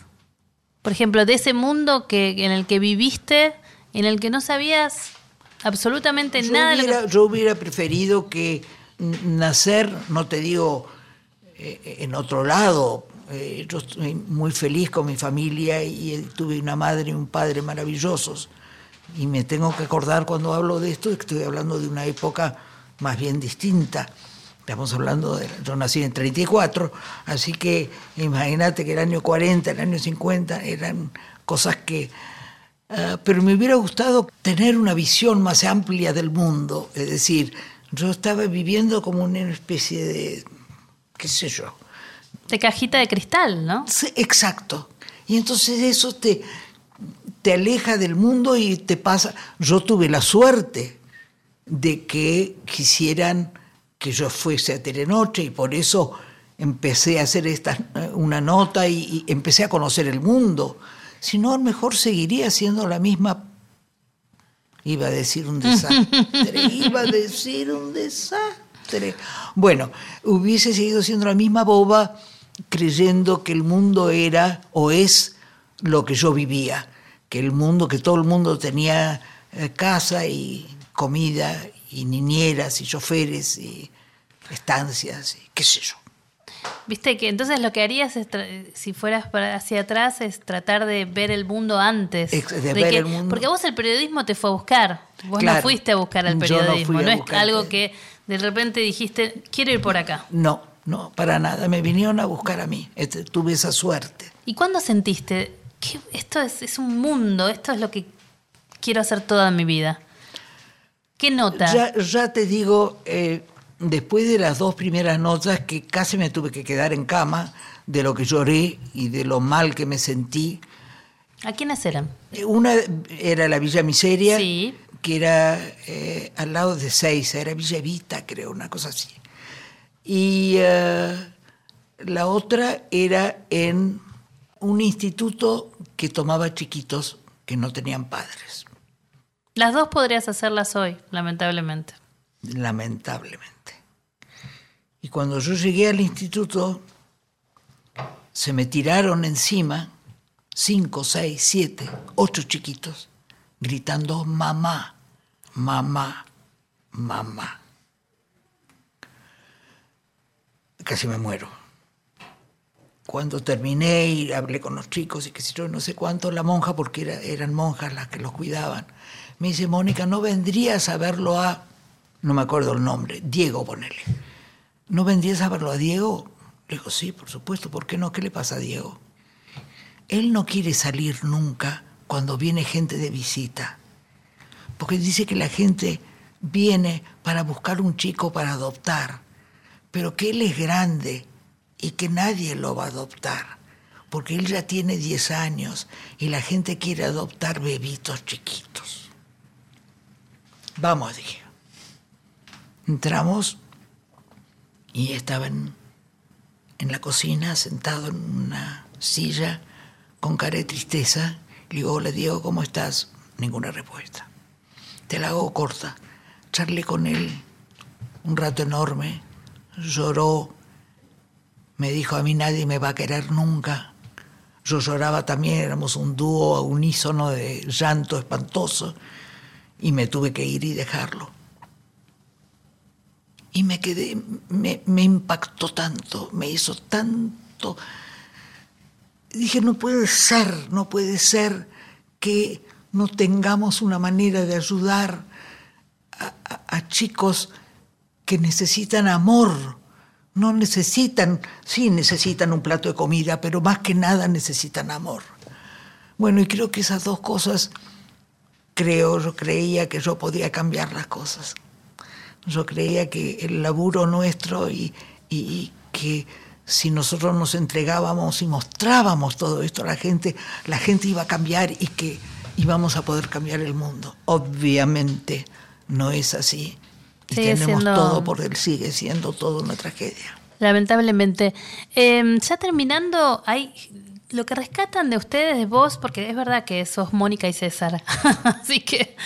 Por ejemplo, de ese mundo que, en el que viviste, en el que no sabías absolutamente Yo nada hubiera, que... yo hubiera preferido que nacer, no te digo eh, en otro lado, eh, yo estoy muy feliz con mi familia y eh, tuve una madre y un padre maravillosos. Y me tengo que acordar cuando hablo de esto, que estoy hablando de una época más bien distinta. Estamos hablando de. Yo nací en 34, así que imagínate que el año 40, el año 50 eran cosas que. ah, pero me hubiera gustado tener una visión más amplia del mundo. Es decir, yo estaba viviendo como una especie de. qué sé yo. De cajita de cristal, ¿no? Sí, exacto. Y entonces eso te, te aleja del mundo y te pasa. Yo tuve la suerte de que quisieran que yo fuese a Telenoche y por eso empecé a hacer esta, una nota y, y empecé a conocer el mundo. Si no, mejor seguiría siendo la misma. Iba a decir un desastre, iba a decir un desastre. Bueno, hubiese seguido siendo la misma boba creyendo que el mundo era o es lo que yo vivía, que el mundo, que todo el mundo tenía eh, casa y comida y niñeras y choferes y estancias y qué sé yo. Viste que entonces lo que harías es si fueras para hacia atrás es tratar de ver el mundo antes. Ex- de ver el mundo. Porque vos el periodismo te fue a buscar. Vos Claro. no fuiste a buscar al no periodismo. no es algo que de repente dijiste, quiero ir por acá. No, no, para nada. Me vinieron a buscar a mí. Este, tuve esa suerte. ¿Y cuándo sentiste que esto es, es un mundo, esto es lo que quiero hacer toda mi vida? ¿Qué nota? Ya, ya te digo, eh, después de las dos primeras notas que casi me tuve que quedar en cama, de lo que lloré y de lo mal que me sentí. ¿A quiénes eran? Eh, Una era la Villa Miseria, Sí. que era eh, al lado de Seiza, era Villa Evita, creo, una cosa así. Y eh, la otra era en un instituto que tomaba chiquitos que no tenían padres, Las dos podrías hacerlas hoy, lamentablemente. lamentablemente. Y cuando yo llegué al instituto, se me tiraron encima cinco, seis, siete, ocho chiquitos, gritando mamá, mamá, mamá. Casi me muero. Cuando terminé y hablé con los chicos y que si yo no sé cuánto, la monja, porque era- eran monjas las que los cuidaban, me dice, Mónica, ¿no vendrías a verlo a, no me acuerdo el nombre, Diego, ponele. ¿No vendrías a verlo a Diego? Le digo, sí, por supuesto, ¿por qué no? ¿Qué le pasa a Diego? Él no quiere salir nunca cuando viene gente de visita, porque dice que la gente viene para buscar un chico para adoptar, pero que él es grande y que nadie lo va a adoptar, porque él ya tiene 10 años y la gente quiere adoptar bebitos chiquitos. Vamos, dije. Entramos y estaba en, la cocina sentado en una silla con cara de tristeza. Le digo, hola Diego, ¿cómo estás? Ninguna respuesta. Te la hago corta. Charlé con él un rato enorme, lloró, me dijo, a mí nadie me va a querer nunca. Yo lloraba también, éramos un dúo unísono de llanto espantoso y me tuve que ir y dejarlo. Y me quedé, me, impactó tanto, me hizo tanto. Dije, no puede ser, no puede ser que no tengamos una manera de ayudar a chicos que necesitan amor. No necesitan, sí necesitan un plato de comida, pero más que nada necesitan amor. Bueno, y creo que esas dos cosas, creo, yo creía que yo podía cambiar las cosas. Yo creía que el laburo nuestro y, y- y que si nosotros nos entregábamos y mostrábamos todo esto a la gente, la gente iba a cambiar y que íbamos a poder cambiar el mundo. Obviamente no es así. Y Sigue tenemos siendo- todo por él, sigue siendo todo una tragedia. Lamentablemente. Eh, ya terminando, hay lo que rescatan de ustedes, de vos, porque es verdad que sos Mónica y César. Así que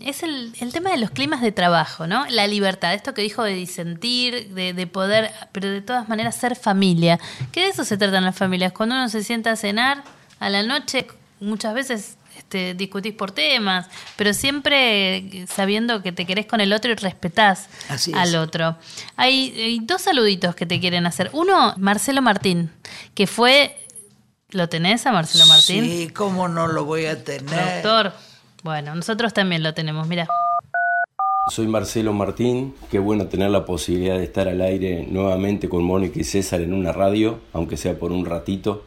es el, el tema de los climas de trabajo, ¿no? La libertad, esto que dijo de disentir, de, de poder, pero de todas maneras ser familia. Que de eso se tratan las familias. Cuando uno se sienta a cenar a la noche, muchas veces este, discutís por temas, pero siempre sabiendo que te querés con el otro y respetás Así al otro. Hay, hay dos saluditos que te quieren hacer. Uno, Marcelo Martín, que fue. ¿Lo tenés a Marcelo Martín? Sí, ¿cómo no lo voy a tener? Doctor. Bueno, nosotros también lo tenemos, mira. Soy Marcelo Martín, qué bueno tener la posibilidad de estar al aire nuevamente con Mónica y César en una radio, aunque sea por un ratito.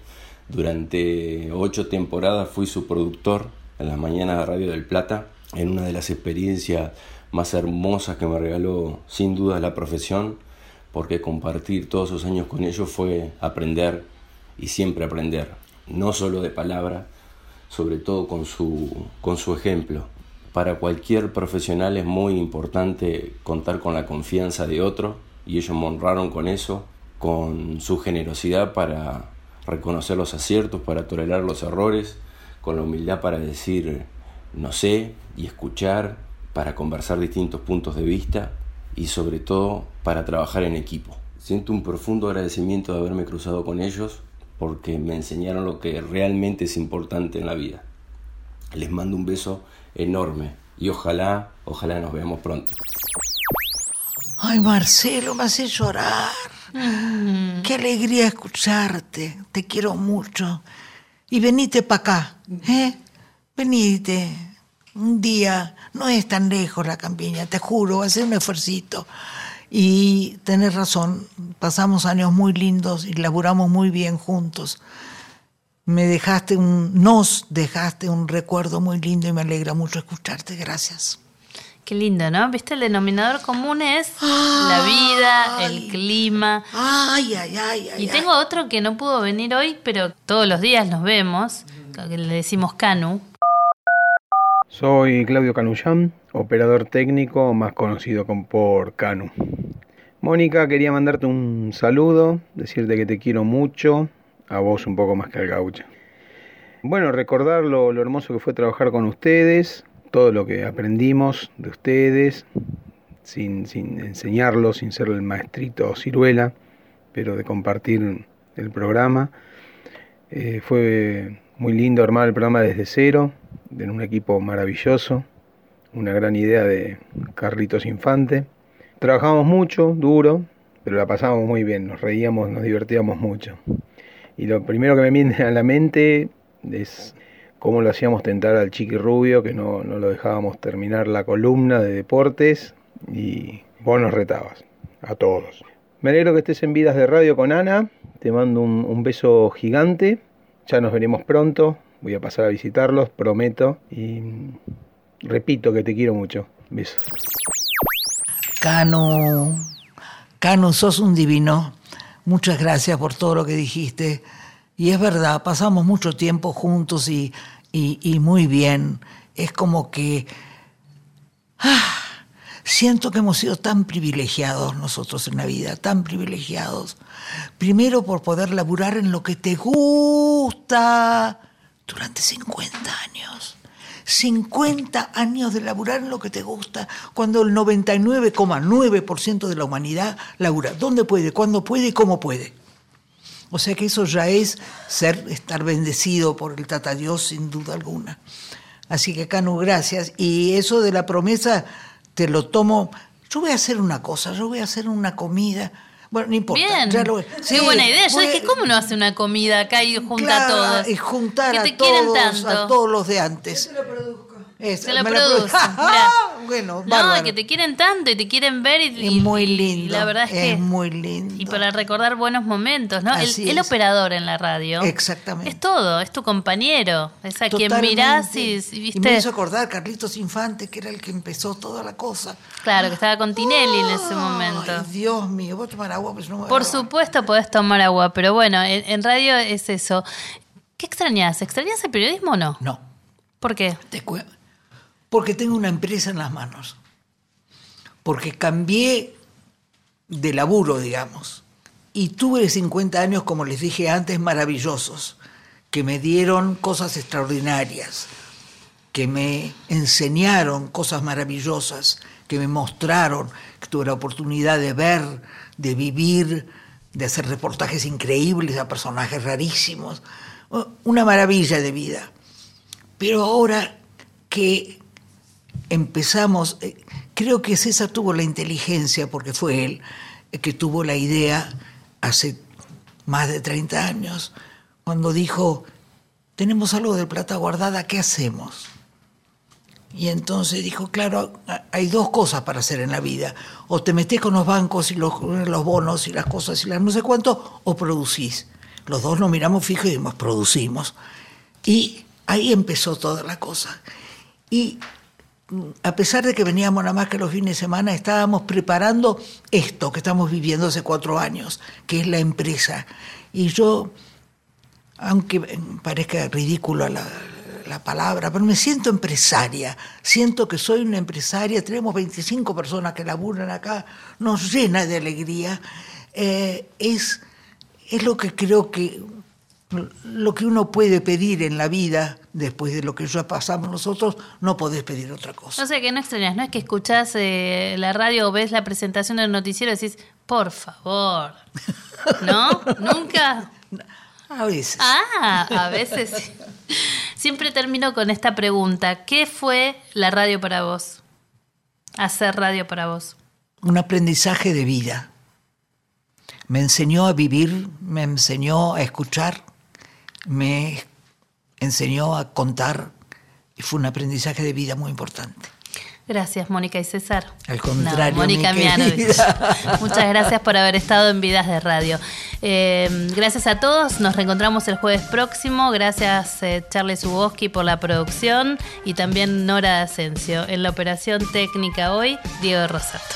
Durante ocho temporadas fui su productor en las mañanas de Radio del Plata, en una de las experiencias más hermosas que me regaló sin duda la profesión, porque compartir todos esos años con ellos fue aprender y siempre aprender, no solo de palabra, sobre todo con su, con su ejemplo. Para cualquier profesional es muy importante contar con la confianza de otro y ellos me honraron con eso, con su generosidad para reconocer los aciertos, para tolerar los errores, con la humildad para decir no sé y escuchar, para conversar distintos puntos de vista y sobre todo para trabajar en equipo. Siento un profundo agradecimiento de haberme cruzado con ellos porque me enseñaron lo que realmente es importante en la vida. Les mando un beso enorme y ojalá, ojalá nos veamos pronto. Ay, Marcelo, me hace llorar. Qué alegría escucharte. Te quiero mucho. Y venite para acá, ¿eh? Venite. Un día, no es tan lejos la campiña, te juro, hacer un esfuercito. Y tenés razón, pasamos años muy lindos y laburamos muy bien juntos. Me dejaste un, nos dejaste un recuerdo muy lindo y me alegra mucho escucharte. Gracias. Qué lindo, ¿no? ¿Viste? El denominador común es la vida, el clima. Ay, ay, ay, ay. Y tengo otro que no pudo venir hoy, pero todos los días nos vemos, que le decimos Canu. Soy Claudio Canullán, operador técnico más conocido con- por Canu. Mónica, quería mandarte un saludo, decirte que te quiero mucho, a vos un poco más que al gaucho. Bueno, recordar lo, lo hermoso que fue trabajar con ustedes, todo lo que aprendimos de ustedes, sin, sin enseñarlo, sin ser el maestrito ciruela, pero de compartir el programa. Eh, fue muy lindo armar el programa desde cero, en un equipo maravilloso, una gran idea de Carlitos Infante. Trabajamos mucho, duro, pero la pasábamos muy bien, nos reíamos, nos divertíamos mucho. Y lo primero que me viene a la mente es cómo lo hacíamos tentar al Chiqui Rubio, que no, no lo dejábamos terminar la columna de deportes y vos nos retabas, a todos. Me alegro que estés en Vidas de Radio con Ana, te mando un, un beso gigante, ya nos veremos pronto, voy a pasar a visitarlos, prometo, y repito que te quiero mucho. Besos. Cano, Cano, sos un divino. Muchas gracias por todo lo que dijiste. Y es verdad, pasamos mucho tiempo juntos y, y, y muy bien. Es como que ah, siento que hemos sido tan privilegiados nosotros en la vida, tan privilegiados. Primero por poder laburar en lo que te gusta durante 50 años. 50 años de laburar en lo que te gusta, cuando el 99,9% de la humanidad labura. ¿Dónde puede? ¿Cuándo puede? ¿Cómo puede? O sea que eso ya es ser, estar bendecido por el Tata Dios sin duda alguna. Así que Canu, gracias. Y eso de la promesa te lo tomo. Yo voy a hacer una cosa, yo voy a hacer una comida. Bueno, no importa. Bien. ya lo- Qué Sí, buena idea. Yo dije, ¿cómo no hace una comida acá y junta Claro, a todos? Y juntar Que a te quieren todos, tanto. a todos los de antes. Esa, Se lo me la produce. produ- mirá. bueno, no, bárbaro. que te quieren tanto y te quieren ver y, y- Es muy y lindo. la verdad es que es muy lindo. y para recordar buenos momentos, ¿no? El, operador en la radio. Exactamente. Es todo, es tu compañero, es a quien mirás y, y Y me viste, hizo acordar Carlitos Infante, que era el que empezó toda la cosa. claro, que estaba con Tinelli en ese Ay, momento. Dios mío, voy a tomar agua, pues no me Por supuesto podés tomar agua, pero bueno, en, en radio es eso. ¿Qué extrañas? ¿Extrañas el periodismo o no? No. ¿Por qué? Te cue- Porque tengo una empresa en las manos. Porque cambié de laburo, digamos. Y tuve 50 años, como les dije antes, maravillosos, que me dieron cosas extraordinarias, que me enseñaron cosas maravillosas, que me mostraron, que tuve la oportunidad de ver, de vivir, de hacer reportajes increíbles a personajes rarísimos. Una maravilla de vida. Pero ahora que empezamos, eh, creo que César tuvo la inteligencia, porque fue él eh, que tuvo la idea hace más de 30 años, cuando dijo, tenemos algo de plata guardada, ¿qué hacemos? Y entonces dijo, claro, hay dos cosas para hacer en la vida. O te metes con los bancos y los, bonos y las cosas y las no sé cuánto, o producís. Los dos nos miramos fijos y dijimos, producimos. Y ahí empezó toda la cosa. Y a pesar de que veníamos nada más que los fines de semana, estábamos preparando esto que estamos viviendo hace cuatro años, que es la empresa. Y yo, aunque parezca ridículo la, la palabra, pero me siento empresaria, siento que soy una empresaria, tenemos 25 personas que laburan acá, nos llena de alegría. Eh, es, es lo que creo que lo que uno puede pedir en la vida, después de lo que ya pasamos nosotros, no podés pedir otra cosa. No sé, que no extrañas, no es que escuchás eh, la radio o ves la presentación del noticiero y decís, por favor. ¿No? ¿Nunca? A veces. Ah, a veces. Siempre termino con esta pregunta. ¿Qué fue la radio para vos? Hacer radio para vos. Un aprendizaje de vida. Me enseñó a vivir, me enseñó a escuchar, me enseñó a contar y fue un aprendizaje de vida muy importante. Gracias, Mónica y César. Al contrario, No, Mónica mi Mianovich. Muchas gracias por haber estado en Vidas de Radio. Eh, gracias a todos. Nos reencontramos el jueves próximo. Gracias, eh, Charles Uboski, por la producción y también Nora Asensio. En la operación técnica hoy, Diego Rosato.